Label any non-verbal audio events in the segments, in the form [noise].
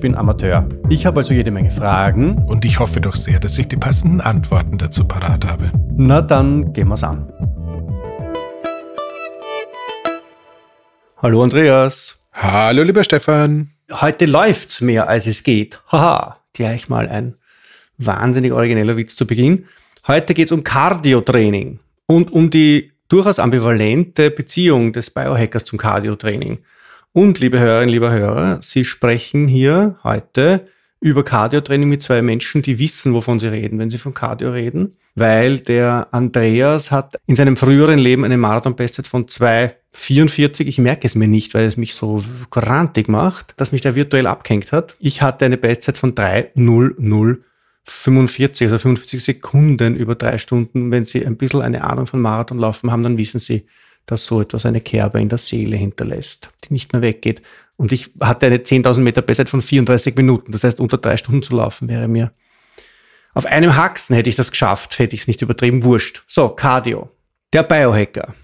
bin Amateur. Ich habe also jede Menge Fragen. Und ich hoffe doch sehr, dass ich die passenden Antworten dazu parat habe. Na dann gehen wir's an. Hallo Andreas. Hallo lieber Stefan. Heute läuft's mehr als es geht. Haha, gleich mal ein wahnsinnig origineller Witz zu Beginn. Heute geht es um Cardio-Training und um die durchaus ambivalente Beziehung des Biohackers zum Cardio-Training. Und liebe Hörerinnen, liebe Hörer, Sie sprechen hier heute über Cardio-Training mit zwei Menschen, die wissen, wovon sie reden, wenn sie von Cardio reden, weil der Andreas hat in seinem früheren Leben eine Marathon-Bestzeit von 2,44. Ich merke es mir nicht, weil es mich so grantig macht, dass mich der virtuell abgehängt hat. Ich hatte eine Bestzeit von 3,00 45, also 45 Sekunden über drei Stunden. Wenn Sie ein bisschen eine Ahnung von Marathonlaufen haben, dann wissen Sie, dass so etwas eine Kerbe in der Seele hinterlässt, die nicht mehr weggeht. Und ich hatte eine 10.000 Meter Bestzeit von 34 Minuten. Das heißt, unter drei Stunden zu laufen wäre mir auf einem Haxen hätte ich das geschafft, hätte ich es nicht übertrieben, wurscht. So, Cardio. Der Biohacker.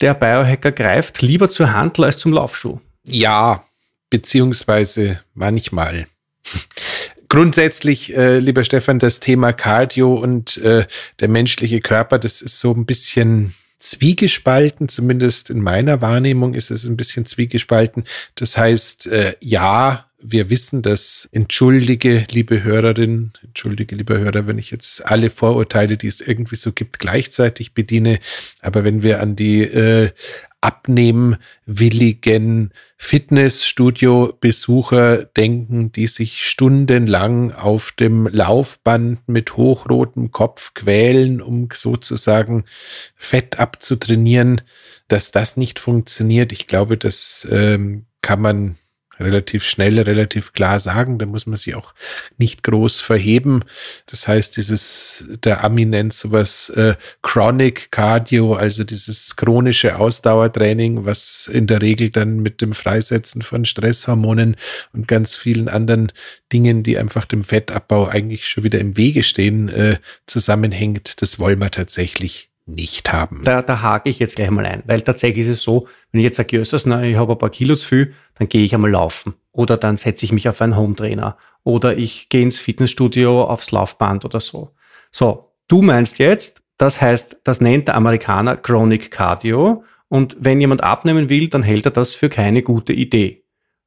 Der Biohacker greift lieber zur Handel als zum Laufschuh. Ja, beziehungsweise manchmal [laughs] grundsätzlich, äh, lieber Stefan, das Thema Cardio und äh, der menschliche Körper, das ist so ein bisschen zwiegespalten, zumindest in meiner Wahrnehmung ist es ein bisschen zwiegespalten. Das heißt, äh, ja, wir wissen, dass entschuldige, liebe Hörerin, entschuldige, liebe Hörer, wenn ich jetzt alle Vorurteile, die es irgendwie so gibt, gleichzeitig bediene. Aber wenn wir an die äh, abnehmwilligen Fitnessstudio-Besucher denken, die sich stundenlang auf dem Laufband mit hochrotem Kopf quälen, um sozusagen Fett abzutrainieren, dass das nicht funktioniert. Ich glaube, das ähm, kann man relativ schnell, relativ klar sagen. Da muss man sich auch nicht groß verheben. Das heißt, dieses, der Ami nennt sowas äh, Chronic Cardio, also dieses chronische Ausdauertraining, was in der Regel dann mit dem Freisetzen von Stresshormonen und ganz vielen anderen Dingen, die einfach dem Fettabbau eigentlich schon wieder im Wege stehen, äh, zusammenhängt. Das wollen wir tatsächlich nicht haben. Da, da hake ich jetzt gleich mal ein, weil tatsächlich ist es so, wenn ich jetzt sage, Jösses, na, ich habe ein paar Kilo zu viel, dann gehe ich einmal laufen. Oder dann setze ich mich auf einen Home-Trainer. Oder ich gehe ins Fitnessstudio aufs Laufband oder so. So, du meinst jetzt, das heißt, das nennt der Amerikaner Chronic Cardio. Und wenn jemand abnehmen will, dann hält er das für keine gute Idee.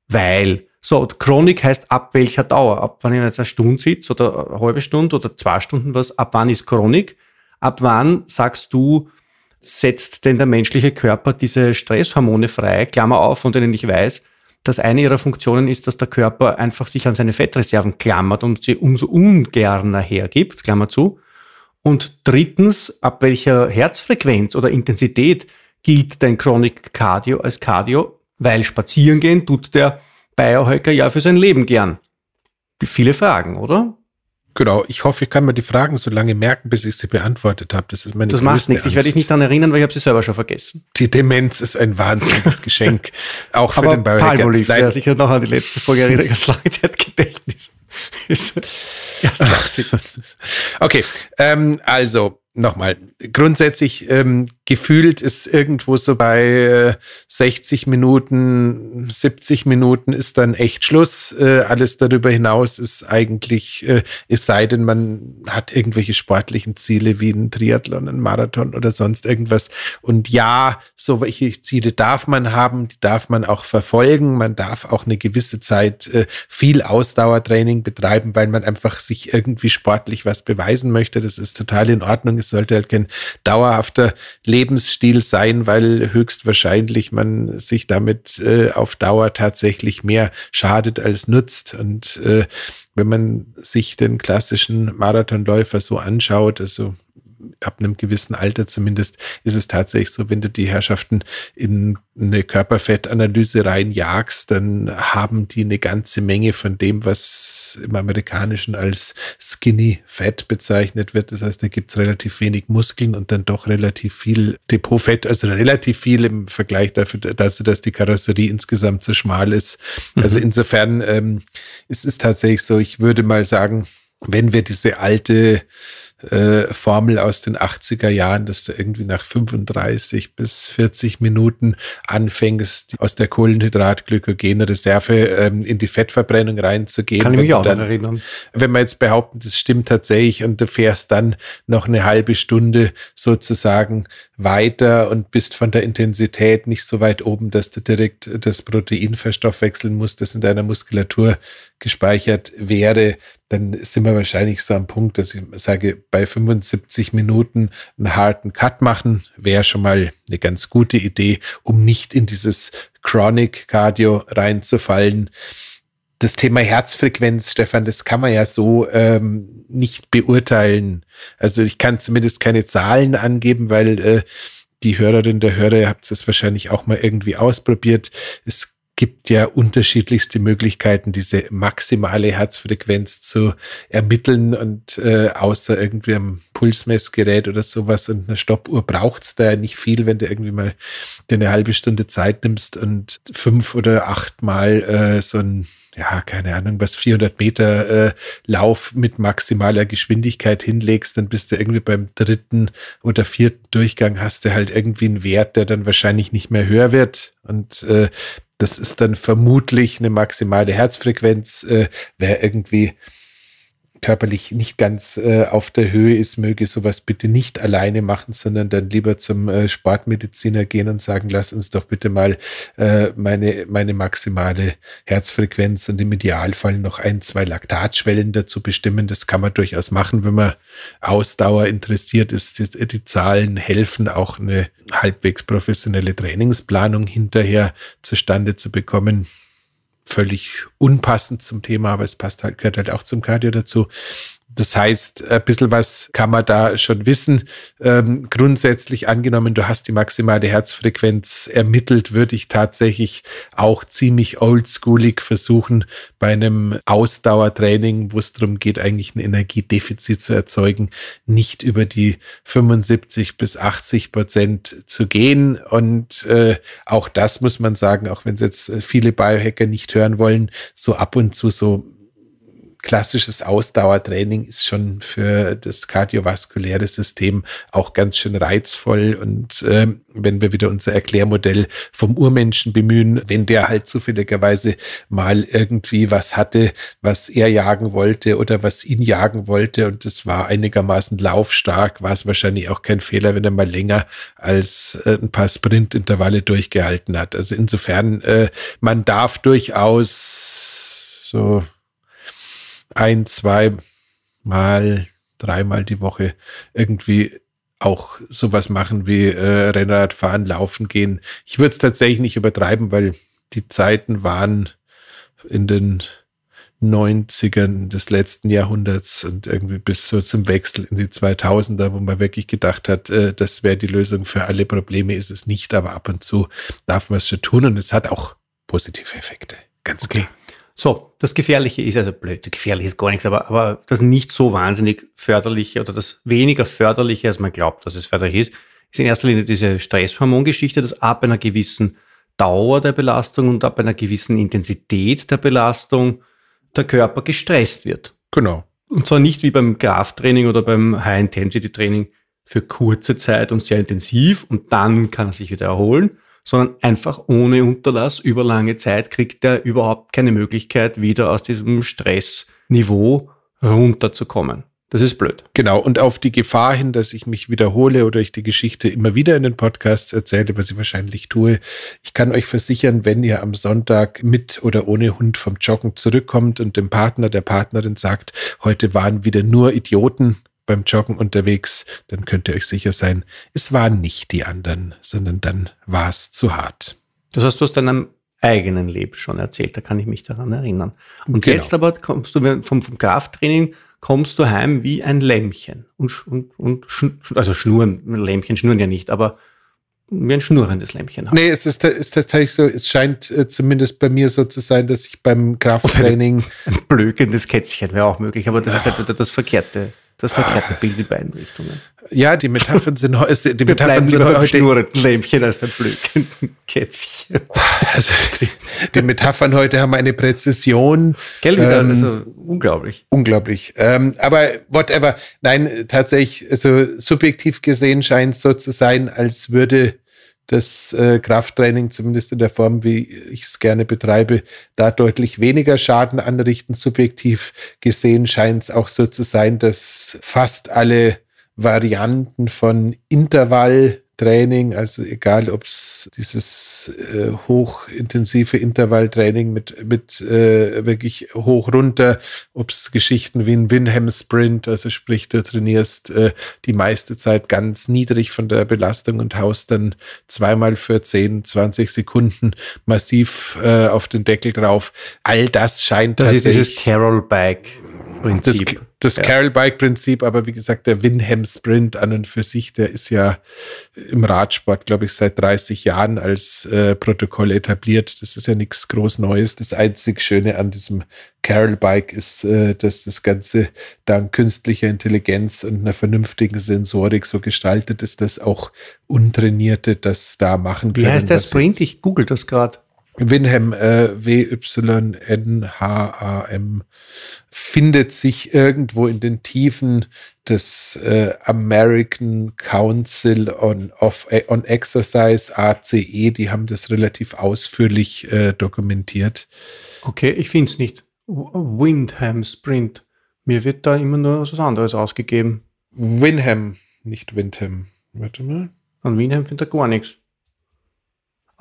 Weil, so, Chronik heißt ab welcher Dauer? Ab wann ich jetzt eine Stunde sitze oder eine halbe Stunde oder zwei Stunden was, ab wann ist Chronik? Ab wann sagst du, setzt denn der menschliche Körper diese Stresshormone frei? Klammer auf, von denen ich weiß, dass eine ihrer Funktionen ist, dass der Körper einfach sich an seine Fettreserven klammert und sie umso ungerner hergibt, Klammer zu. Und drittens, ab welcher Herzfrequenz oder Intensität gilt dein Chronic Cardio als Cardio? Weil spazieren gehen tut der Biohacker ja für sein Leben gern. Viele Fragen, oder? Genau, ich hoffe, ich kann mir die Fragen so lange merken, bis ich sie beantwortet habe. Das ist meine Das macht nichts. Ich werde dich nicht daran erinnern, weil ich habe sie selber schon vergessen. Die Demenz ist ein wahnsinniges [laughs] Geschenk, auch für Aber den Biohacker. Palmolive, der sicher noch an die letzte Folge erinnert, [laughs] ganz lange Zeit Gedächtnis. [laughs] okay, ähm, also nochmal, grundsätzlich ähm, gefühlt ist irgendwo so bei äh, 60 Minuten, 70 Minuten ist dann echt Schluss. Äh, alles darüber hinaus ist eigentlich, äh, es sei denn, man hat irgendwelche sportlichen Ziele wie ein Triathlon, ein Marathon oder sonst irgendwas. Und ja, so welche Ziele darf man haben, die darf man auch verfolgen. Man darf auch eine gewisse Zeit äh, viel Ausdauertraining betreiben, weil man einfach sich irgendwie sportlich was beweisen möchte. Das ist total in Ordnung Es sollte halt kein dauerhafter Lebensstil sein, weil höchstwahrscheinlich man sich damit äh, auf Dauer tatsächlich mehr schadet als nutzt. Und äh, wenn man sich den klassischen Marathonläufer so anschaut, also ab einem gewissen Alter zumindest ist es tatsächlich so, wenn du die Herrschaften in eine Körperfettanalyse reinjagst, dann haben die eine ganze Menge von dem, was im Amerikanischen als Skinny Fat bezeichnet wird. Das heißt, da gibt's relativ wenig Muskeln und dann doch relativ viel Depotfett, also relativ viel im Vergleich dafür, dazu, dass die Karosserie insgesamt zu schmal ist. Mhm. Also insofern ähm, ist es tatsächlich so, ich würde mal sagen, wenn wir diese alte äh, Formel aus den 80er Jahren, dass du irgendwie nach 35 bis 40 Minuten anfängst, aus der kohlenhydratglykogene Reserve ähm, in die Fettverbrennung reinzugehen. Kann ich mich auch dann, erinnern. Wenn man jetzt behaupten, das stimmt tatsächlich und du fährst dann noch eine halbe Stunde sozusagen weiter und bist von der Intensität nicht so weit oben, dass du direkt das Protein verstoffwechseln musst, das in deiner Muskulatur gespeichert wäre, dann sind wir wahrscheinlich so am Punkt, dass ich sage, bei 75 Minuten einen harten Cut machen, wäre schon mal eine ganz gute Idee, um nicht in dieses Chronic Cardio reinzufallen. Das Thema Herzfrequenz, Stefan, das kann man ja so ähm, nicht beurteilen. Also ich kann zumindest keine Zahlen angeben, weil äh, die Hörerin der Hörer, ihr habt es wahrscheinlich auch mal irgendwie ausprobiert. Es gibt ja unterschiedlichste Möglichkeiten, diese maximale Herzfrequenz zu ermitteln und äh, außer irgendwie am Pulsmessgerät oder sowas und einer Stoppuhr braucht's da ja nicht viel, wenn du irgendwie mal dir eine halbe Stunde Zeit nimmst und fünf oder acht Mal äh, so ein ja, keine Ahnung, was 400 Meter äh, Lauf mit maximaler Geschwindigkeit hinlegst, dann bist du irgendwie beim dritten oder vierten Durchgang hast du halt irgendwie einen Wert, der dann wahrscheinlich nicht mehr höher wird. Und äh, das ist dann vermutlich eine maximale Herzfrequenz. Äh, wer irgendwie körperlich nicht ganz äh, auf der Höhe ist, möge sowas bitte nicht alleine machen, sondern dann lieber zum äh, Sportmediziner gehen und sagen, lass uns doch bitte mal äh, meine, meine maximale Herzfrequenz und im Idealfall noch ein, zwei Laktatschwellen dazu bestimmen. Das kann man durchaus machen, wenn man Ausdauer interessiert ist. Die, die Zahlen helfen auch eine halbwegs professionelle Trainingsplanung hinterher zustande zu bekommen völlig unpassend zum Thema, aber es passt halt, gehört halt auch zum Cardio dazu. Das heißt, ein bisschen was kann man da schon wissen. Ähm, grundsätzlich angenommen, du hast die maximale Herzfrequenz ermittelt, würde ich tatsächlich auch ziemlich oldschoolig versuchen, bei einem Ausdauertraining, wo es darum geht, eigentlich ein Energiedefizit zu erzeugen, nicht über die 75 bis 80 Prozent zu gehen. Und äh, auch das muss man sagen, auch wenn es jetzt viele Biohacker nicht hören wollen, so ab und zu so klassisches Ausdauertraining ist schon für das kardiovaskuläre System auch ganz schön reizvoll. Und äh, wenn wir wieder unser Erklärmodell vom Urmenschen bemühen, wenn der halt zufälligerweise mal irgendwie was hatte, was er jagen wollte oder was ihn jagen wollte und das war einigermaßen laufstark, war es wahrscheinlich auch kein Fehler, wenn er mal länger als äh, ein paar Sprintintervalle durchgehalten hat. Also insofern, äh, man darf durchaus so ein, zwei Mal, dreimal die Woche irgendwie auch sowas machen wie äh, Rennrad fahren, laufen gehen. Ich würde es tatsächlich nicht übertreiben, weil die Zeiten waren in den 90ern des letzten Jahrhunderts und irgendwie bis so zum Wechsel in die 2000er, wo man wirklich gedacht hat, äh, das wäre die Lösung für alle Probleme, ist es nicht, aber ab und zu darf man es schon tun und es hat auch positive Effekte, ganz okay. klar. So, das Gefährliche ist also blöd, gefährlich ist gar nichts, aber, aber das nicht so wahnsinnig förderliche oder das weniger förderliche, als man glaubt, dass es förderlich ist, ist in erster Linie diese Stresshormongeschichte, dass ab einer gewissen Dauer der Belastung und ab einer gewissen Intensität der Belastung der Körper gestresst wird. Genau. Und zwar nicht wie beim Krafttraining oder beim High-Intensity-Training für kurze Zeit und sehr intensiv und dann kann er sich wieder erholen, sondern einfach ohne Unterlass über lange Zeit kriegt er überhaupt keine Möglichkeit, wieder aus diesem Stressniveau runterzukommen. Das ist blöd. Genau. Und auf die Gefahr hin, dass ich mich wiederhole oder ich die Geschichte immer wieder in den Podcasts erzähle, was ich wahrscheinlich tue. Ich kann euch versichern, wenn ihr am Sonntag mit oder ohne Hund vom Joggen zurückkommt und dem Partner, der Partnerin sagt, heute waren wieder nur Idioten beim Joggen unterwegs, dann könnt ihr euch sicher sein, es waren nicht die anderen, sondern dann war es zu hart. Das hast du aus deinem eigenen Leben schon erzählt, da kann ich mich daran erinnern. Und genau. jetzt aber kommst du vom, vom Krafttraining, kommst du heim wie ein Lämmchen. Und, und, und also schnurren, Lämmchen schnurren ja nicht, aber wie ein schnurrendes Lämpchen haben. Nee, es ist, ist, tatsächlich so, es scheint äh, zumindest bei mir so zu sein, dass ich beim [laughs] Krafttraining. Ein, [laughs] ein blökendes Kätzchen wäre auch möglich, aber das ist halt wieder das verkehrte, das Bild in beiden Richtungen. Ja, die Metaphern sind, die Wir Metaphern sind heute. schnurrenden Lämpchen als Kätzchen. Also die, die, Metaphern heute haben eine Präzision. Gell, ähm, also unglaublich. Unglaublich. Ähm, aber whatever. Nein, tatsächlich, also subjektiv gesehen scheint es so zu sein, als würde das äh, Krafttraining, zumindest in der Form, wie ich es gerne betreibe, da deutlich weniger Schaden anrichten. Subjektiv gesehen scheint es auch so zu sein, dass fast alle Varianten von Intervall Training, also egal ob es dieses äh, hochintensive Intervalltraining mit, mit äh, wirklich hoch runter, ob es Geschichten wie ein Winham Sprint, also sprich, du trainierst äh, die meiste Zeit ganz niedrig von der Belastung und haust dann zweimal für 10, 20 Sekunden massiv äh, auf den Deckel drauf. All das scheint Das ist dieses Carol Bike Prinzip. Das, das ja. Carol Bike Prinzip, aber wie gesagt, der Winham Sprint an und für sich, der ist ja im Radsport, glaube ich, seit 30 Jahren als äh, Protokoll etabliert. Das ist ja nichts groß Neues. Das einzig Schöne an diesem Carol Bike ist, äh, dass das Ganze dank künstlicher Intelligenz und einer vernünftigen Sensorik so gestaltet ist, dass auch Untrainierte das da machen können. Wie heißt der Sprint? Ich google das gerade. Winham, äh, W-Y-N-H-A-M, findet sich irgendwo in den Tiefen des äh, American Council on, of, on Exercise, ACE. Die haben das relativ ausführlich äh, dokumentiert. Okay, ich finde es nicht. Windham Sprint. Mir wird da immer nur was anderes ausgegeben. Winham, nicht Windham. Warte mal. An Winham findet er gar nichts.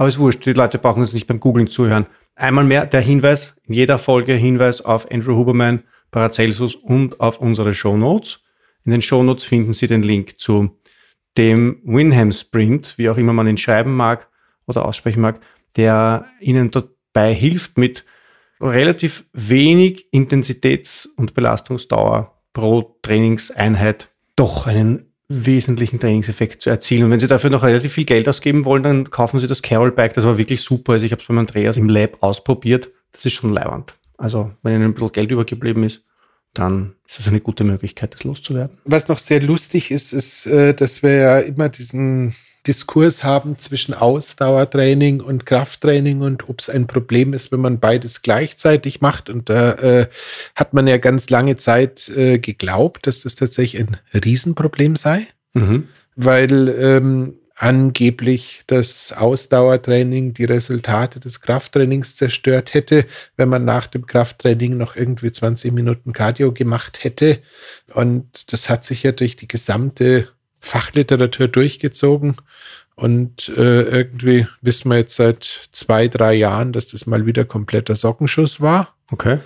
Aber es ist wurscht, die Leute brauchen uns nicht beim Googlen zuhören. Einmal mehr der Hinweis, in jeder Folge Hinweis auf Andrew Huberman, Paracelsus und auf unsere Show Notes. In den Show Notes finden Sie den Link zu dem Winham Sprint, wie auch immer man ihn schreiben mag oder aussprechen mag, der Ihnen dabei hilft, mit relativ wenig Intensitäts- und Belastungsdauer pro Trainingseinheit doch einen wesentlichen Trainingseffekt zu erzielen. Und wenn Sie dafür noch relativ viel Geld ausgeben wollen, dann kaufen Sie das Carol Bike. Das war wirklich super. Also ich habe es beim Andreas im Lab ausprobiert. Das ist schon leiwand. Also wenn Ihnen ein bisschen Geld übergeblieben ist, dann ist das eine gute Möglichkeit, das loszuwerden. Was noch sehr lustig ist, ist, äh, dass wir ja immer diesen Diskurs haben zwischen Ausdauertraining und Krafttraining und ob es ein Problem ist, wenn man beides gleichzeitig macht. Und da äh, hat man ja ganz lange Zeit äh, geglaubt, dass das tatsächlich ein Riesenproblem sei, mhm. weil ähm, angeblich das Ausdauertraining die Resultate des Krafttrainings zerstört hätte, wenn man nach dem Krafttraining noch irgendwie 20 Minuten Cardio gemacht hätte. Und das hat sich ja durch die gesamte Fachliteratur durchgezogen. Und äh, irgendwie wissen wir jetzt seit zwei, drei Jahren, dass das mal wieder kompletter Sockenschuss war. Okay.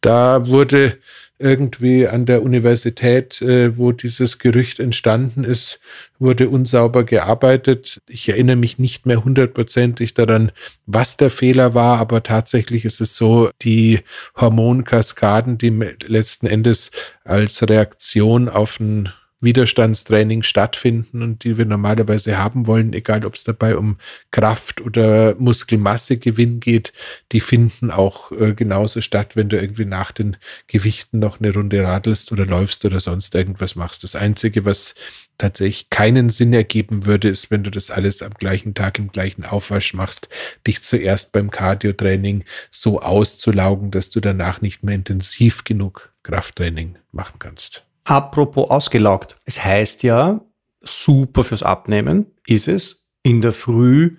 Da wurde irgendwie an der Universität, äh, wo dieses Gerücht entstanden ist, wurde unsauber gearbeitet. Ich erinnere mich nicht mehr hundertprozentig daran, was der Fehler war, aber tatsächlich ist es so, die Hormonkaskaden, die letzten Endes als Reaktion auf ein Widerstandstraining stattfinden und die wir normalerweise haben wollen, egal ob es dabei um Kraft oder Muskelmassegewinn geht, die finden auch äh, genauso statt, wenn du irgendwie nach den Gewichten noch eine Runde radelst oder läufst oder sonst irgendwas machst. Das Einzige, was tatsächlich keinen Sinn ergeben würde, ist, wenn du das alles am gleichen Tag im gleichen Aufwasch machst, dich zuerst beim Cardiotraining so auszulaugen, dass du danach nicht mehr intensiv genug Krafttraining machen kannst. Apropos ausgelaugt. Es heißt ja, super fürs Abnehmen ist es, in der Früh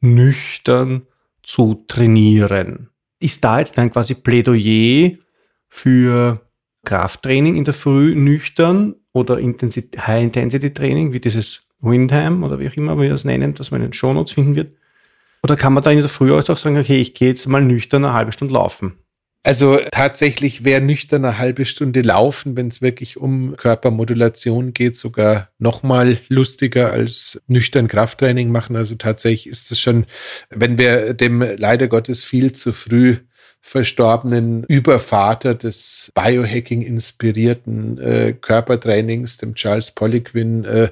nüchtern zu trainieren. Ist da jetzt dann quasi Plädoyer für Krafttraining in der Früh nüchtern oder High-Intensity-Training, wie dieses Windham oder wie auch immer wir das nennen, das man in den Shownotes finden wird? Oder kann man da in der Früh auch sagen, okay, ich gehe jetzt mal nüchtern eine halbe Stunde laufen? Also tatsächlich wäre nüchtern eine halbe Stunde laufen, wenn es wirklich um Körpermodulation geht, sogar noch mal lustiger als nüchtern Krafttraining machen. Also tatsächlich ist es schon, wenn wir dem leider Gottes viel zu früh verstorbenen Übervater des Biohacking inspirierten äh, Körpertrainings, dem Charles Poliquin, äh,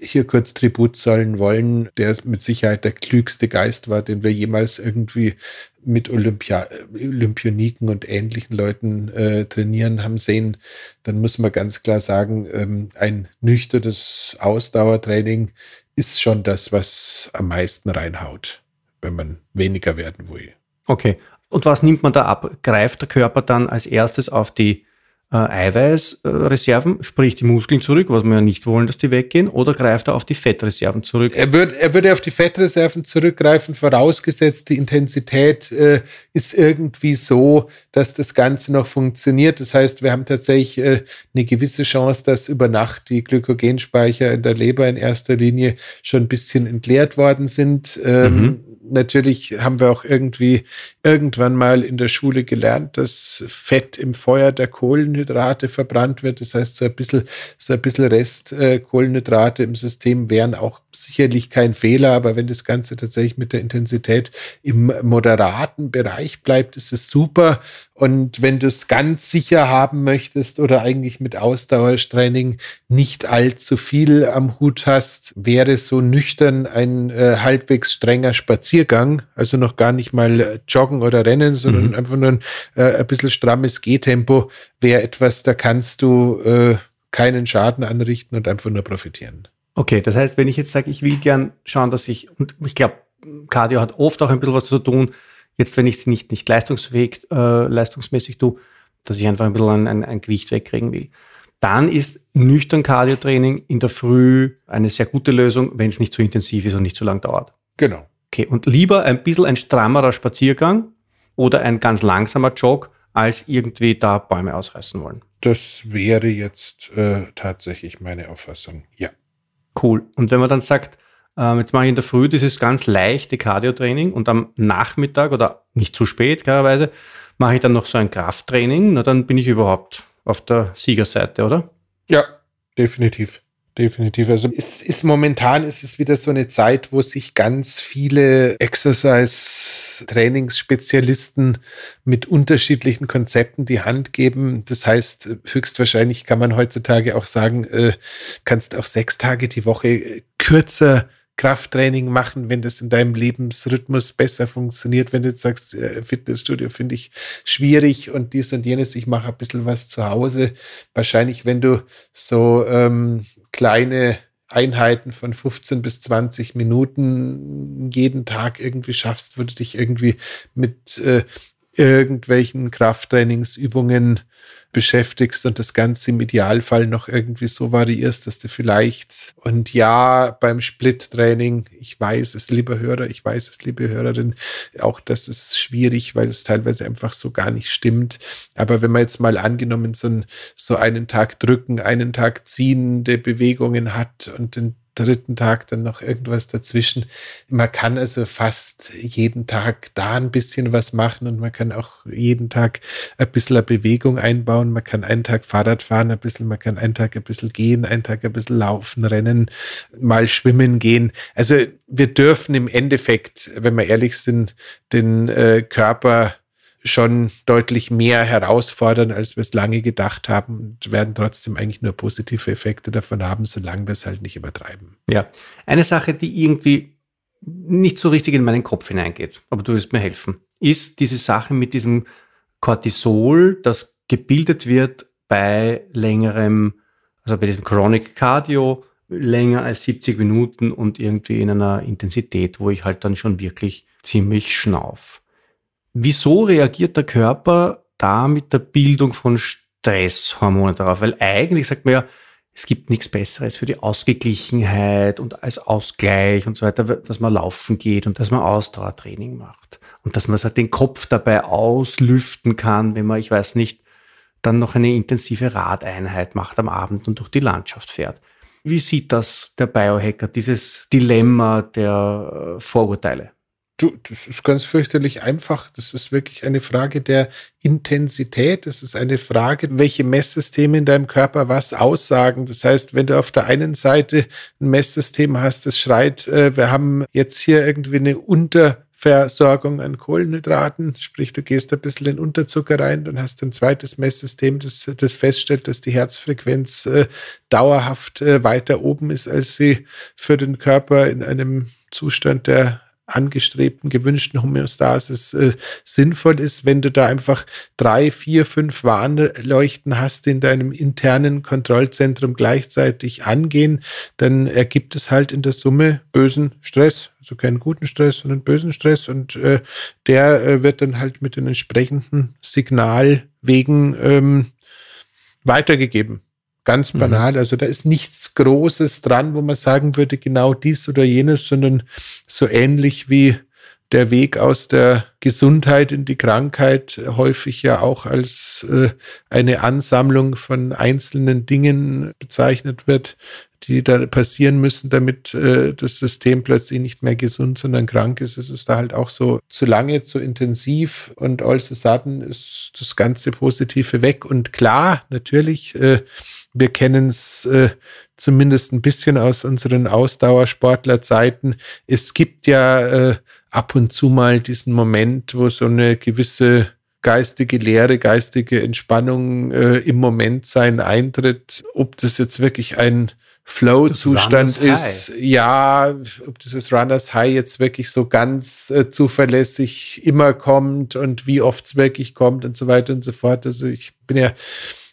hier kurz Tribut zollen wollen, der mit Sicherheit der klügste Geist war, den wir jemals irgendwie mit Olympia Olympioniken und ähnlichen Leuten äh, trainieren haben sehen, dann muss man ganz klar sagen, ähm, ein nüchternes Ausdauertraining ist schon das, was am meisten reinhaut, wenn man weniger werden will. Okay. Und was nimmt man da ab? Greift der Körper dann als erstes auf die äh, Eiweißreserven, sprich die Muskeln zurück, was wir ja nicht wollen, dass die weggehen, oder greift er auf die Fettreserven zurück? Er, würd, er würde auf die Fettreserven zurückgreifen, vorausgesetzt die Intensität äh, ist irgendwie so, dass das Ganze noch funktioniert. Das heißt, wir haben tatsächlich äh, eine gewisse Chance, dass über Nacht die Glykogenspeicher in der Leber in erster Linie schon ein bisschen entleert worden sind. Ähm, mhm natürlich haben wir auch irgendwie irgendwann mal in der Schule gelernt, dass Fett im Feuer der Kohlenhydrate verbrannt wird. Das heißt, so ein bisschen, so ein bisschen Rest äh, Kohlenhydrate im System wären auch sicherlich kein Fehler, aber wenn das Ganze tatsächlich mit der Intensität im moderaten Bereich bleibt, ist es super. Und wenn du es ganz sicher haben möchtest oder eigentlich mit Ausdauertraining nicht allzu viel am Hut hast, wäre so nüchtern ein äh, halbwegs strenger Spaziergang, also noch gar nicht mal äh, joggen oder rennen, sondern mhm. einfach nur ein, äh, ein bisschen strammes Gehtempo, wäre etwas, da kannst du äh, keinen Schaden anrichten und einfach nur profitieren. Okay, das heißt, wenn ich jetzt sage, ich will gern schauen, dass ich, und ich glaube, Cardio hat oft auch ein bisschen was zu tun, jetzt wenn ich es nicht, nicht leistungsfähig, äh, leistungsmäßig tue, dass ich einfach ein bisschen ein, ein, ein Gewicht wegkriegen will. Dann ist nüchtern Cardio-Training in der Früh eine sehr gute Lösung, wenn es nicht zu intensiv ist und nicht zu lang dauert. Genau. Okay, und lieber ein bisschen ein strammerer Spaziergang oder ein ganz langsamer Jog, als irgendwie da Bäume ausreißen wollen. Das wäre jetzt äh, tatsächlich meine Auffassung, ja. Cool. Und wenn man dann sagt, ähm, jetzt mache ich in der Früh dieses ganz leichte Cardio-Training und am Nachmittag oder nicht zu spät, klarerweise, mache ich dann noch so ein Krafttraining, na dann bin ich überhaupt auf der Siegerseite, oder? Ja, definitiv definitiv. Also es ist momentan ist es wieder so eine Zeit, wo sich ganz viele Exercise-Trainingsspezialisten mit unterschiedlichen Konzepten die Hand geben. Das heißt, höchstwahrscheinlich kann man heutzutage auch sagen, äh, kannst auch sechs Tage die Woche äh, kürzer Krafttraining machen, wenn das in deinem Lebensrhythmus besser funktioniert. Wenn du jetzt sagst, äh, Fitnessstudio finde ich schwierig und dies und jenes, ich mache ein bisschen was zu Hause. Wahrscheinlich, wenn du so ähm, kleine Einheiten von 15 bis 20 Minuten jeden Tag irgendwie schaffst, würde dich irgendwie mit äh, irgendwelchen Krafttrainingsübungen beschäftigst und das Ganze im Idealfall noch irgendwie so variierst, dass du vielleicht, und ja, beim Split-Training, ich weiß es, liebe Hörer, ich weiß es, liebe Hörerin, auch das ist schwierig, weil es teilweise einfach so gar nicht stimmt. Aber wenn man jetzt mal angenommen so, so einen Tag drücken, einen Tag ziehende Bewegungen hat und den dritten Tag dann noch irgendwas dazwischen. Man kann also fast jeden Tag da ein bisschen was machen und man kann auch jeden Tag ein bisschen Bewegung einbauen. Man kann einen Tag Fahrrad fahren, ein bisschen, man kann einen Tag ein bisschen gehen, einen Tag ein bisschen laufen, rennen, mal schwimmen gehen. Also wir dürfen im Endeffekt, wenn wir ehrlich sind, den äh, Körper schon deutlich mehr herausfordern, als wir es lange gedacht haben und werden trotzdem eigentlich nur positive Effekte davon haben, solange wir es halt nicht übertreiben. Ja, eine Sache, die irgendwie nicht so richtig in meinen Kopf hineingeht, aber du wirst mir helfen, ist diese Sache mit diesem Cortisol, das gebildet wird bei längerem, also bei diesem Chronic Cardio, länger als 70 Minuten und irgendwie in einer Intensität, wo ich halt dann schon wirklich ziemlich schnauf. Wieso reagiert der Körper da mit der Bildung von Stresshormonen darauf? Weil eigentlich sagt man ja, es gibt nichts Besseres für die Ausgeglichenheit und als Ausgleich und so weiter, dass man laufen geht und dass man Ausdauertraining macht und dass man halt den Kopf dabei auslüften kann, wenn man, ich weiß nicht, dann noch eine intensive Radeinheit macht am Abend und durch die Landschaft fährt. Wie sieht das der Biohacker, dieses Dilemma der äh, Vorurteile? Du, das ist ganz fürchterlich einfach. Das ist wirklich eine Frage der Intensität. Das ist eine Frage, welche Messsysteme in deinem Körper was aussagen. Das heißt, wenn du auf der einen Seite ein Messsystem hast, das schreit, äh, wir haben jetzt hier irgendwie eine Unterversorgung an Kohlenhydraten, sprich, du gehst ein bisschen in Unterzucker rein, dann hast du ein zweites Messsystem, das, das feststellt, dass die Herzfrequenz äh, dauerhaft äh, weiter oben ist, als sie für den Körper in einem Zustand der angestrebten, gewünschten Homöostasis äh, sinnvoll ist, wenn du da einfach drei, vier, fünf Warnleuchten hast, die in deinem internen Kontrollzentrum gleichzeitig angehen, dann ergibt es halt in der Summe bösen Stress. Also keinen guten Stress, sondern bösen Stress. Und äh, der äh, wird dann halt mit den entsprechenden Signalwegen ähm, weitergegeben. Ganz mhm. banal. Mhm. Also da ist nichts Großes dran, wo man sagen würde, genau dies oder jenes, sondern so ähnlich wie der Weg aus der Gesundheit in die Krankheit häufig ja auch als äh, eine Ansammlung von einzelnen Dingen bezeichnet wird, die da passieren müssen, damit äh, das System plötzlich nicht mehr gesund, sondern krank ist. Es ist da halt auch so zu lange, zu intensiv und all a sudden ist das ganze Positive weg. Und klar, natürlich, äh, wir kennen es äh, zumindest ein bisschen aus unseren Ausdauersportlerzeiten. Es gibt ja äh, ab und zu mal diesen Moment, wo so eine gewisse geistige Leere, geistige Entspannung äh, im Moment sein eintritt. Ob das jetzt wirklich ein Flow-Zustand ist, ja, ob dieses Runners High jetzt wirklich so ganz äh, zuverlässig immer kommt und wie oft es wirklich kommt und so weiter und so fort. Also ich bin ja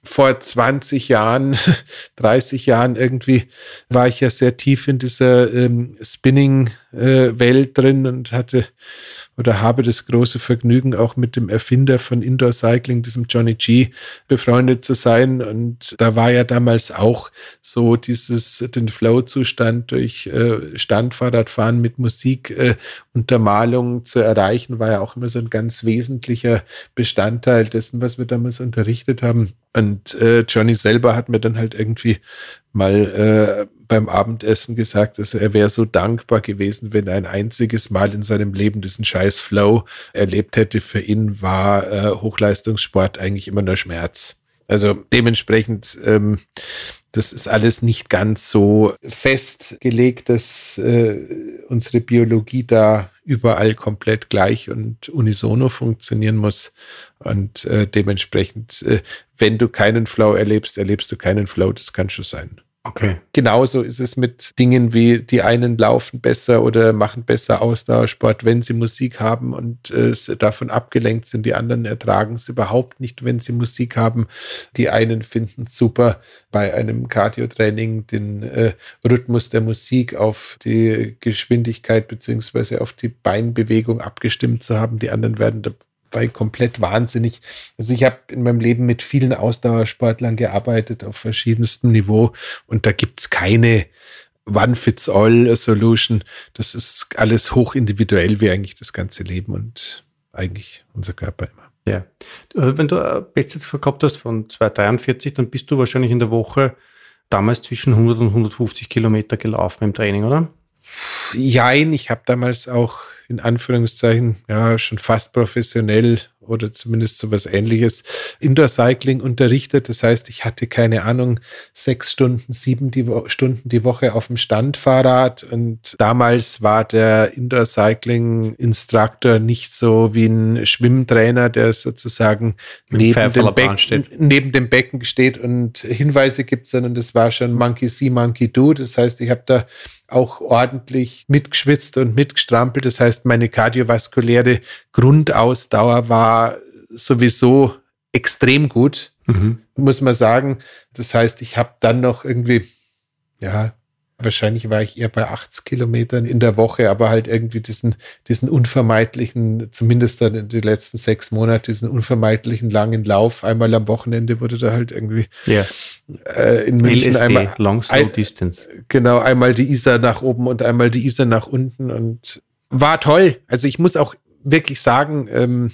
vor 20 Jahren, [laughs] 30 Jahren irgendwie war ich ja sehr tief in dieser ähm, Spinning-Welt äh, drin und hatte oder habe das große Vergnügen, auch mit dem Erfinder von Indoor Cycling, diesem Johnny G, befreundet zu sein. Und da war ja damals auch so dieses, den Flow-Zustand durch äh, Standfahrradfahren mit Musik, äh, Untermalung zu erreichen, war ja auch immer so ein ganz wesentlicher Bestandteil dessen, was wir damals unterrichtet haben. Und äh, Johnny selber hat mir dann halt irgendwie mal äh, beim Abendessen gesagt, also er wäre so dankbar gewesen, wenn er ein einziges Mal in seinem Leben diesen scheiß Flow erlebt hätte. Für ihn war äh, Hochleistungssport eigentlich immer nur Schmerz. Also dementsprechend, ähm, das ist alles nicht ganz so festgelegt, dass äh, unsere Biologie da überall komplett gleich und unisono funktionieren muss. Und äh, dementsprechend, äh, wenn du keinen Flow erlebst, erlebst du keinen Flow, das kann schon sein. Okay. Genauso ist es mit Dingen wie die einen laufen besser oder machen besser Ausdauersport, wenn sie Musik haben und äh, davon abgelenkt sind. Die anderen ertragen es überhaupt nicht, wenn sie Musik haben. Die einen finden super, bei einem Cardio-Training den äh, Rhythmus der Musik auf die Geschwindigkeit beziehungsweise auf die Beinbewegung abgestimmt zu haben. Die anderen werden dabei komplett wahnsinnig. Also ich habe in meinem Leben mit vielen Ausdauersportlern gearbeitet auf verschiedenstem Niveau und da gibt es keine One-Fits-All-Solution. Das ist alles hoch individuell wie eigentlich das ganze Leben und eigentlich unser Körper immer. Ja. Wenn du ein Bestzeit gehabt hast von 243, dann bist du wahrscheinlich in der Woche damals zwischen 100 und 150 Kilometer gelaufen im Training, oder? Jein, ich habe damals auch in Anführungszeichen ja schon fast professionell oder zumindest so was ähnliches Indoor Cycling unterrichtet. Das heißt, ich hatte keine Ahnung, sechs Stunden, sieben die Stunden die Woche auf dem Standfahrrad. Und damals war der Indoor Cycling Instructor nicht so wie ein Schwimmtrainer, der sozusagen neben dem, Becken, neben dem Becken steht und Hinweise gibt, sondern das war schon Monkey See, Monkey Do. Das heißt, ich habe da auch ordentlich mitgeschwitzt und mitgestrampelt. Das heißt, meine kardiovaskuläre Grundausdauer war sowieso extrem gut, mhm. muss man sagen. Das heißt, ich habe dann noch irgendwie, ja, Wahrscheinlich war ich eher bei 80 Kilometern in der Woche, aber halt irgendwie diesen, diesen unvermeidlichen, zumindest dann in den letzten sechs Monaten, diesen unvermeidlichen langen Lauf. Einmal am Wochenende wurde da halt irgendwie yeah. äh, in München LSD, einmal Long Slow ein, Distance. Genau, einmal die Isar nach oben und einmal die Isar nach unten und war toll. Also ich muss auch wirklich sagen, ähm,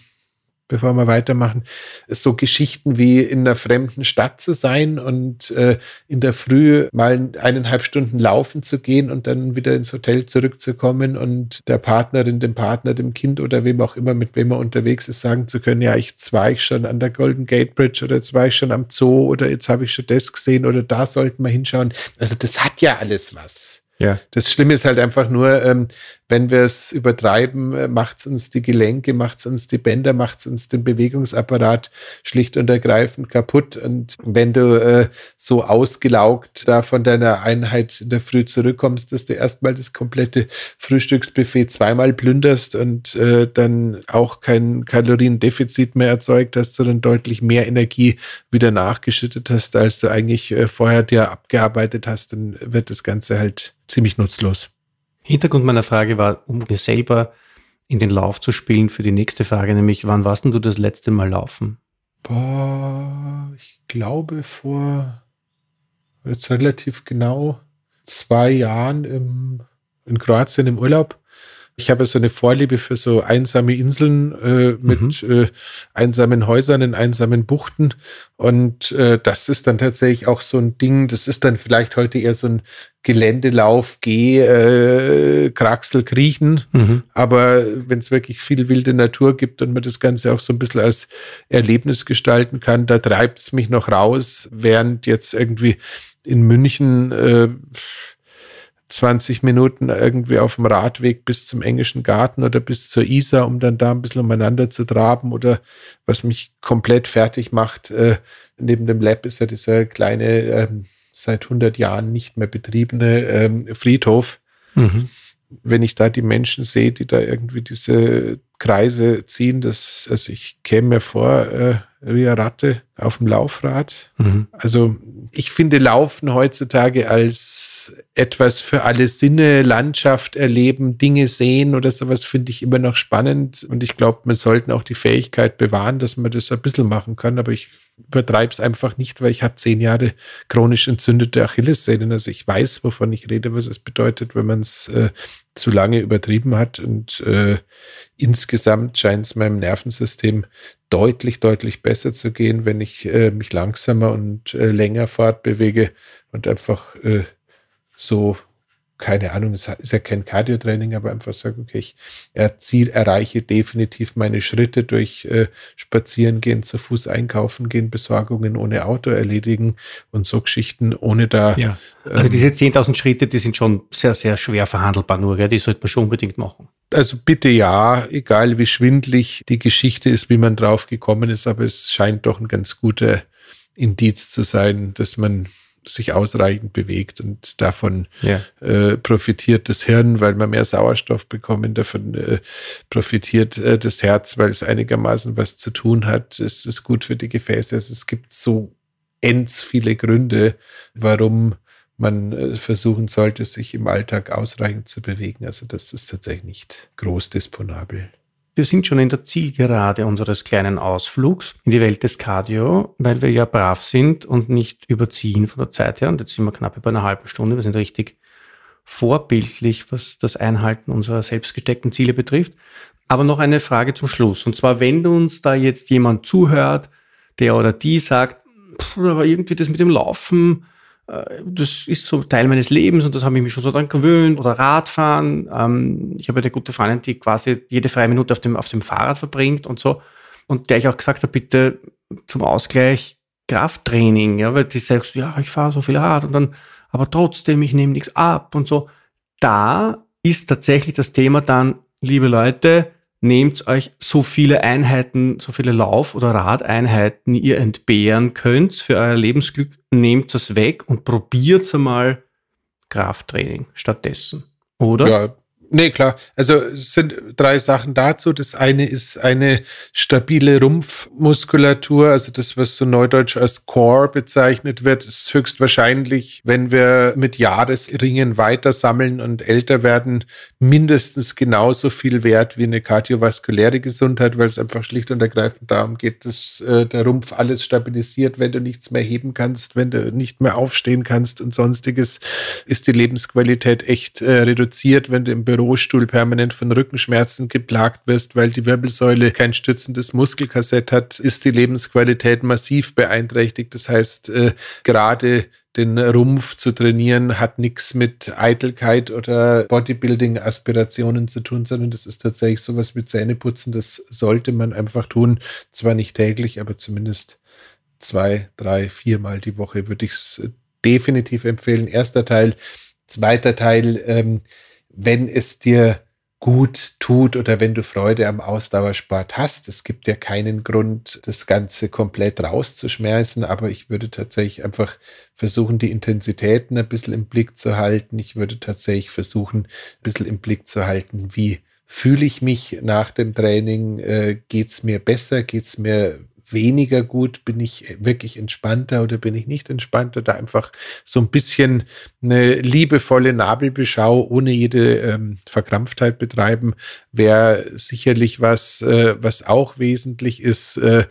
bevor wir weitermachen, so Geschichten wie in einer fremden Stadt zu sein und äh, in der Früh mal eineinhalb Stunden laufen zu gehen und dann wieder ins Hotel zurückzukommen und der Partnerin, dem Partner, dem Kind oder wem auch immer, mit wem er unterwegs ist, sagen zu können, ja, ich war ich schon an der Golden Gate Bridge oder jetzt war ich schon am Zoo oder jetzt habe ich schon das gesehen oder da sollten wir hinschauen. Also das hat ja alles was. Ja. Das Schlimme ist halt einfach nur, ähm, wenn wir es übertreiben, äh, macht es uns die Gelenke, macht es uns die Bänder, macht es uns den Bewegungsapparat schlicht und ergreifend kaputt. Und wenn du äh, so ausgelaugt da von deiner Einheit in der Früh zurückkommst, dass du erstmal das komplette Frühstücksbuffet zweimal plünderst und äh, dann auch kein Kaloriendefizit mehr erzeugt hast, sondern deutlich mehr Energie wieder nachgeschüttet hast, als du eigentlich äh, vorher dir abgearbeitet hast, dann wird das Ganze halt ziemlich nutzlos. Hintergrund meiner Frage war, um mir selber in den Lauf zu spielen für die nächste Frage, nämlich wann warst denn du das letzte Mal laufen? Boah, ich glaube vor jetzt relativ genau zwei Jahren im, in Kroatien im Urlaub. Ich habe so eine Vorliebe für so einsame Inseln äh, mit mhm. äh, einsamen Häusern in einsamen Buchten. Und äh, das ist dann tatsächlich auch so ein Ding, das ist dann vielleicht heute eher so ein Geländelauf, Geh, äh, Kraxel, Kriechen. Mhm. Aber wenn es wirklich viel wilde Natur gibt und man das Ganze auch so ein bisschen als Erlebnis gestalten kann, da treibt es mich noch raus, während jetzt irgendwie in München äh, 20 Minuten irgendwie auf dem Radweg bis zum englischen Garten oder bis zur Isar, um dann da ein bisschen umeinander zu traben oder was mich komplett fertig macht. Äh, neben dem Lab ist ja dieser kleine, ähm, seit 100 Jahren nicht mehr betriebene ähm, Friedhof. Mhm. Wenn ich da die Menschen sehe, die da irgendwie diese Kreise ziehen, das, also ich käme mir vor, äh, wie eine Ratte auf dem Laufrad. Mhm. Also ich finde Laufen heutzutage als etwas für alle Sinne, Landschaft erleben, Dinge sehen oder sowas finde ich immer noch spannend. Und ich glaube, wir sollten auch die Fähigkeit bewahren, dass man das ein bisschen machen kann. Aber ich übertreibe es einfach nicht, weil ich hatte zehn Jahre chronisch entzündete Achillessehnen. Also ich weiß, wovon ich rede, was es bedeutet, wenn man es äh, zu lange übertrieben hat. Und äh, insgesamt scheint es meinem Nervensystem deutlich, deutlich besser zu gehen, wenn ich äh, mich langsamer und äh, länger fortbewege und einfach äh, so, keine Ahnung, es ist ja kein Cardio-Training, aber einfach sage, okay, ich erziel, erreiche definitiv meine Schritte durch äh, Spazieren gehen, zu Fuß einkaufen gehen, Besorgungen ohne Auto erledigen und so Geschichten, ohne da. Ja, also ähm, diese 10.000 Schritte, die sind schon sehr, sehr schwer verhandelbar, nur, ja, die sollte man schon unbedingt machen also bitte ja, egal wie schwindlig die Geschichte ist, wie man drauf gekommen ist, aber es scheint doch ein ganz guter Indiz zu sein, dass man sich ausreichend bewegt und davon ja. äh, profitiert das Hirn, weil man mehr Sauerstoff bekommt, davon äh, profitiert äh, das Herz, weil es einigermaßen was zu tun hat. Es ist gut für die Gefäße. Also es gibt so ends viele Gründe, warum man äh, versuchen sollte, sich im Alltag ausreichend zu bewegen. Also das ist tatsächlich nicht groß disponabel. Wir sind schon in der Zielgerade unseres kleinen Ausflugs in die Welt des Cardio, weil wir ja brav sind und nicht überziehen von der Zeit her. Und jetzt sind wir knapp über einer halben Stunde. Wir sind richtig vorbildlich, was das Einhalten unserer selbst gesteckten Ziele betrifft. Aber noch eine Frage zum Schluss. Und zwar, wenn uns da jetzt jemand zuhört, der oder die sagt, aber irgendwie das mit dem Laufen, das ist so Teil meines Lebens und das habe ich mich schon so dran gewöhnt. Oder Radfahren. Ähm, ich habe eine gute Freundin, die quasi jede freie Minute auf dem, auf dem Fahrrad verbringt und so. Und der ich auch gesagt habe, bitte zum Ausgleich Krafttraining, ja, weil die sagst, ja, ich fahre so viel Rad und dann, aber trotzdem, ich nehme nichts ab und so. Da ist tatsächlich das Thema dann, liebe Leute, nehmt euch so viele Einheiten, so viele Lauf- oder Radeinheiten ihr entbehren könnt für euer Lebensglück, nehmt das weg und probiert einmal Krafttraining stattdessen. Oder? Ja, Nee, klar. Also es sind drei Sachen dazu. Das eine ist eine stabile Rumpfmuskulatur, also das, was so neudeutsch als Core bezeichnet wird, ist höchstwahrscheinlich, wenn wir mit Jahresringen weiter sammeln und älter werden, mindestens genauso viel wert wie eine kardiovaskuläre Gesundheit, weil es einfach schlicht und ergreifend darum geht, dass äh, der Rumpf alles stabilisiert, wenn du nichts mehr heben kannst, wenn du nicht mehr aufstehen kannst und sonstiges, ist die Lebensqualität echt äh, reduziert, wenn du im Büro Bürostuhl permanent von Rückenschmerzen geplagt wirst, weil die Wirbelsäule kein stützendes Muskelkassett hat, ist die Lebensqualität massiv beeinträchtigt. Das heißt, äh, gerade den Rumpf zu trainieren, hat nichts mit Eitelkeit oder Bodybuilding-Aspirationen zu tun, sondern das ist tatsächlich sowas mit Zähneputzen. Das sollte man einfach tun. Zwar nicht täglich, aber zumindest zwei, drei, viermal die Woche würde ich es definitiv empfehlen. Erster Teil. Zweiter Teil, ähm, wenn es dir gut tut oder wenn du Freude am Ausdauersport hast. Es gibt ja keinen Grund, das Ganze komplett rauszuschmeißen, aber ich würde tatsächlich einfach versuchen, die Intensitäten ein bisschen im Blick zu halten. Ich würde tatsächlich versuchen, ein bisschen im Blick zu halten, wie fühle ich mich nach dem Training? Äh, Geht es mir besser? Geht es mir weniger gut? Bin ich wirklich entspannter oder bin ich nicht entspannter? Da einfach so ein bisschen eine liebevolle Nabelbeschau ohne jede ähm, Verkrampftheit betreiben, wäre sicherlich was, äh, was auch wesentlich ist. Äh,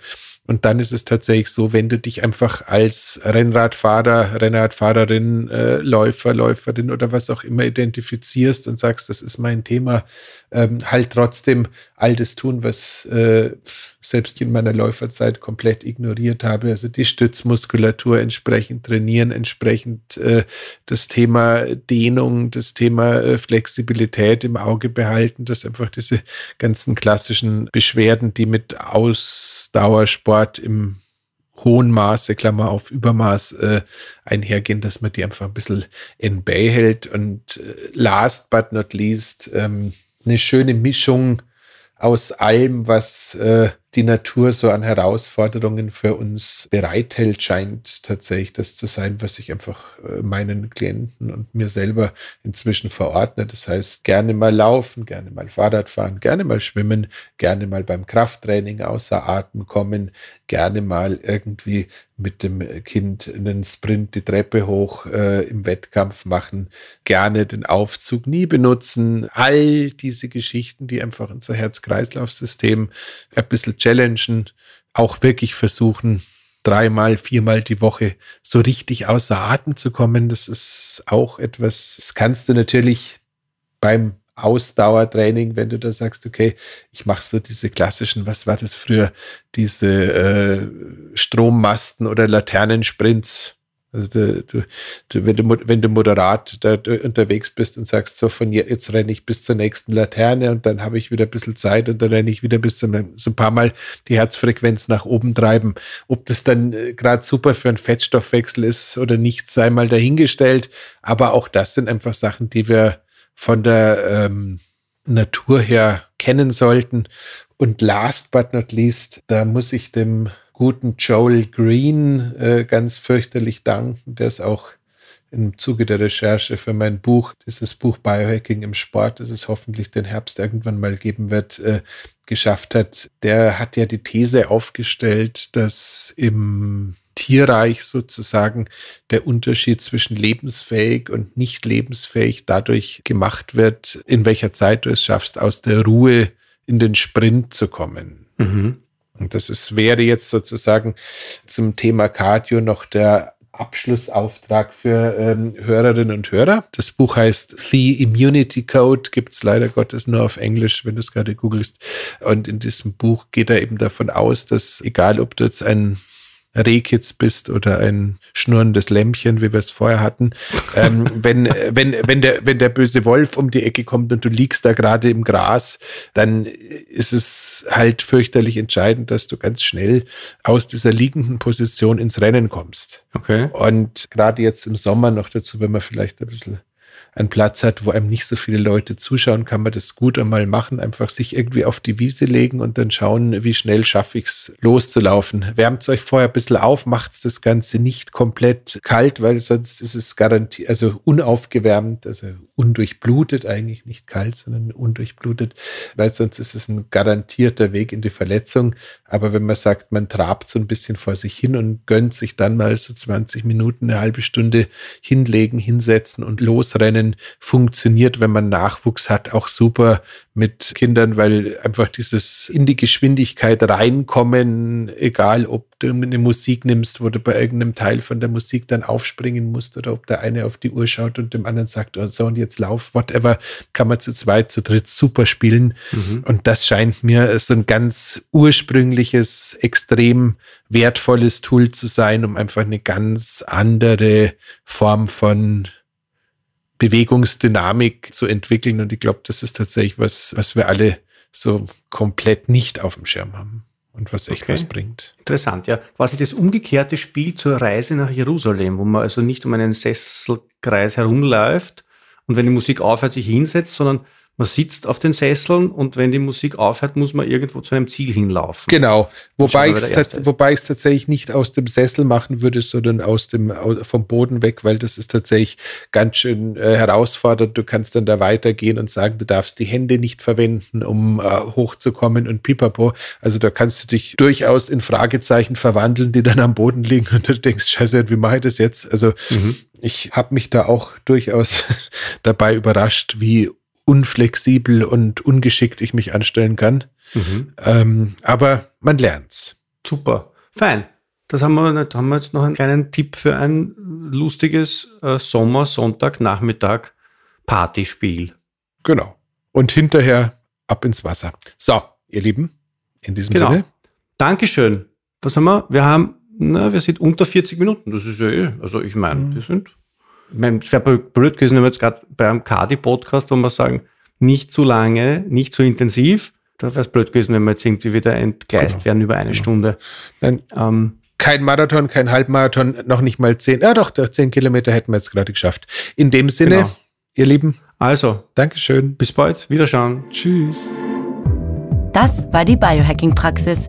und dann ist es tatsächlich so, wenn du dich einfach als Rennradfahrer, Rennradfahrerin, äh, Läufer, Läuferin oder was auch immer identifizierst und sagst, das ist mein Thema, ähm, halt trotzdem all das tun, was äh, selbst in meiner Läuferzeit komplett ignoriert habe. Also die Stützmuskulatur entsprechend trainieren, entsprechend äh, das Thema Dehnung, das Thema äh, Flexibilität im Auge behalten, dass einfach diese ganzen klassischen Beschwerden, die mit Ausdauersport im hohen Maße, Klammer auf Übermaß äh, einhergehen, dass man die einfach ein bisschen in Bay hält. Und äh, last but not least, ähm, eine schöne Mischung aus allem, was äh, die Natur so an Herausforderungen für uns bereithält, scheint tatsächlich das zu sein, was ich einfach äh, meinen Klienten und mir selber inzwischen verordne. Das heißt, gerne mal laufen, gerne mal Fahrrad fahren, gerne mal schwimmen, gerne mal beim Krafttraining außer Atem kommen, gerne mal irgendwie mit dem Kind einen Sprint die Treppe hoch äh, im Wettkampf machen, gerne den Aufzug nie benutzen. All diese Geschichten, die einfach unser Herz-Kreislauf-System ein bisschen challengen, auch wirklich versuchen, dreimal, viermal die Woche so richtig außer Atem zu kommen. Das ist auch etwas, das kannst du natürlich beim Ausdauertraining, wenn du da sagst, okay, ich mache so diese klassischen, was war das früher, diese äh, Strommasten oder Laternensprints also du, du, du, wenn, du, wenn du moderat da unterwegs bist und sagst, so von jetzt renne ich bis zur nächsten Laterne und dann habe ich wieder ein bisschen Zeit und dann renne ich wieder bis zum so ein paar Mal die Herzfrequenz nach oben treiben. Ob das dann äh, gerade super für einen Fettstoffwechsel ist oder nicht, sei mal dahingestellt. Aber auch das sind einfach Sachen, die wir von der ähm, Natur her kennen sollten. Und last but not least, da muss ich dem guten Joel Green äh, ganz fürchterlich danken, der es auch im Zuge der Recherche für mein Buch, dieses Buch Biohacking im Sport, das es hoffentlich den Herbst irgendwann mal geben wird, äh, geschafft hat. Der hat ja die These aufgestellt, dass im Tierreich sozusagen der Unterschied zwischen lebensfähig und nicht lebensfähig dadurch gemacht wird, in welcher Zeit du es schaffst, aus der Ruhe in den Sprint zu kommen. Mhm. Und das ist, wäre jetzt sozusagen zum Thema Cardio noch der Abschlussauftrag für ähm, Hörerinnen und Hörer. Das Buch heißt The Immunity Code, gibt es leider Gottes nur auf Englisch, wenn du es gerade googelst. Und in diesem Buch geht er eben davon aus, dass egal, ob du jetzt ein Rehkitz bist oder ein schnurrendes Lämpchen, wie wir es vorher hatten. Ähm, [laughs] wenn, wenn, wenn, der, wenn der böse Wolf um die Ecke kommt und du liegst da gerade im Gras, dann ist es halt fürchterlich entscheidend, dass du ganz schnell aus dieser liegenden Position ins Rennen kommst. Okay. Und gerade jetzt im Sommer noch dazu, wenn man vielleicht ein bisschen einen Platz hat, wo einem nicht so viele Leute zuschauen, kann man das gut einmal machen. Einfach sich irgendwie auf die Wiese legen und dann schauen, wie schnell schaffe ich es loszulaufen. Wärmt euch vorher ein bisschen auf, macht das Ganze nicht komplett kalt, weil sonst ist es garantiert, also unaufgewärmt, also undurchblutet, eigentlich nicht kalt, sondern undurchblutet, weil sonst ist es ein garantierter Weg in die Verletzung. Aber wenn man sagt, man trabt so ein bisschen vor sich hin und gönnt sich dann mal so 20 Minuten, eine halbe Stunde hinlegen, hinsetzen und losrennen, funktioniert, wenn man Nachwuchs hat, auch super mit Kindern, weil einfach dieses in die Geschwindigkeit reinkommen, egal ob du eine Musik nimmst, wo du bei irgendeinem Teil von der Musik dann aufspringen musst oder ob der eine auf die Uhr schaut und dem anderen sagt, oh, so und jetzt lauf, whatever, kann man zu zweit, zu dritt super spielen. Mhm. Und das scheint mir so ein ganz ursprüngliches, extrem wertvolles Tool zu sein, um einfach eine ganz andere Form von Bewegungsdynamik zu entwickeln. Und ich glaube, das ist tatsächlich was, was wir alle so komplett nicht auf dem Schirm haben und was echt okay. was bringt. Interessant, ja. Quasi das umgekehrte Spiel zur Reise nach Jerusalem, wo man also nicht um einen Sesselkreis herumläuft und wenn die Musik aufhört, sich hinsetzt, sondern man sitzt auf den Sesseln und wenn die Musik aufhört, muss man irgendwo zu einem Ziel hinlaufen. Genau. Wobei ich es wobei ich's tatsächlich nicht aus dem Sessel machen würde, sondern aus dem, vom Boden weg, weil das ist tatsächlich ganz schön äh, herausfordernd. Du kannst dann da weitergehen und sagen, du darfst die Hände nicht verwenden, um äh, hochzukommen und pipapo. Also da kannst du dich durchaus in Fragezeichen verwandeln, die dann am Boden liegen und du denkst, scheiße, wie mache ich das jetzt? Also mhm. Ich habe mich da auch durchaus [laughs] dabei überrascht, wie unflexibel und ungeschickt ich mich anstellen kann. Mhm. Ähm, aber man lernt's. Super. Fein. Das haben wir, haben wir jetzt noch einen kleinen Tipp für ein lustiges äh, Sommer, Sonntag, Nachmittag Partyspiel. Genau. Und hinterher ab ins Wasser. So, ihr Lieben, in diesem genau. Sinne. Dankeschön. Was haben wir? Wir haben, na, wir sind unter 40 Minuten. Das ist ja eh, also ich meine, mhm. wir sind es wäre blöd gewesen, wenn wir jetzt gerade beim Kadi-Podcast, wo wir sagen, nicht zu lange, nicht zu intensiv. Da wäre es blöd gewesen, wenn wir jetzt irgendwie wieder entgleist genau. werden über eine genau. Stunde. Nein, ähm, kein Marathon, kein Halbmarathon, noch nicht mal zehn. Ja, doch, zehn Kilometer hätten wir jetzt gerade geschafft. In dem Sinne, genau. ihr Lieben. Also, Dankeschön. Bis bald. Wiederschauen. Tschüss. Das war die Biohacking-Praxis,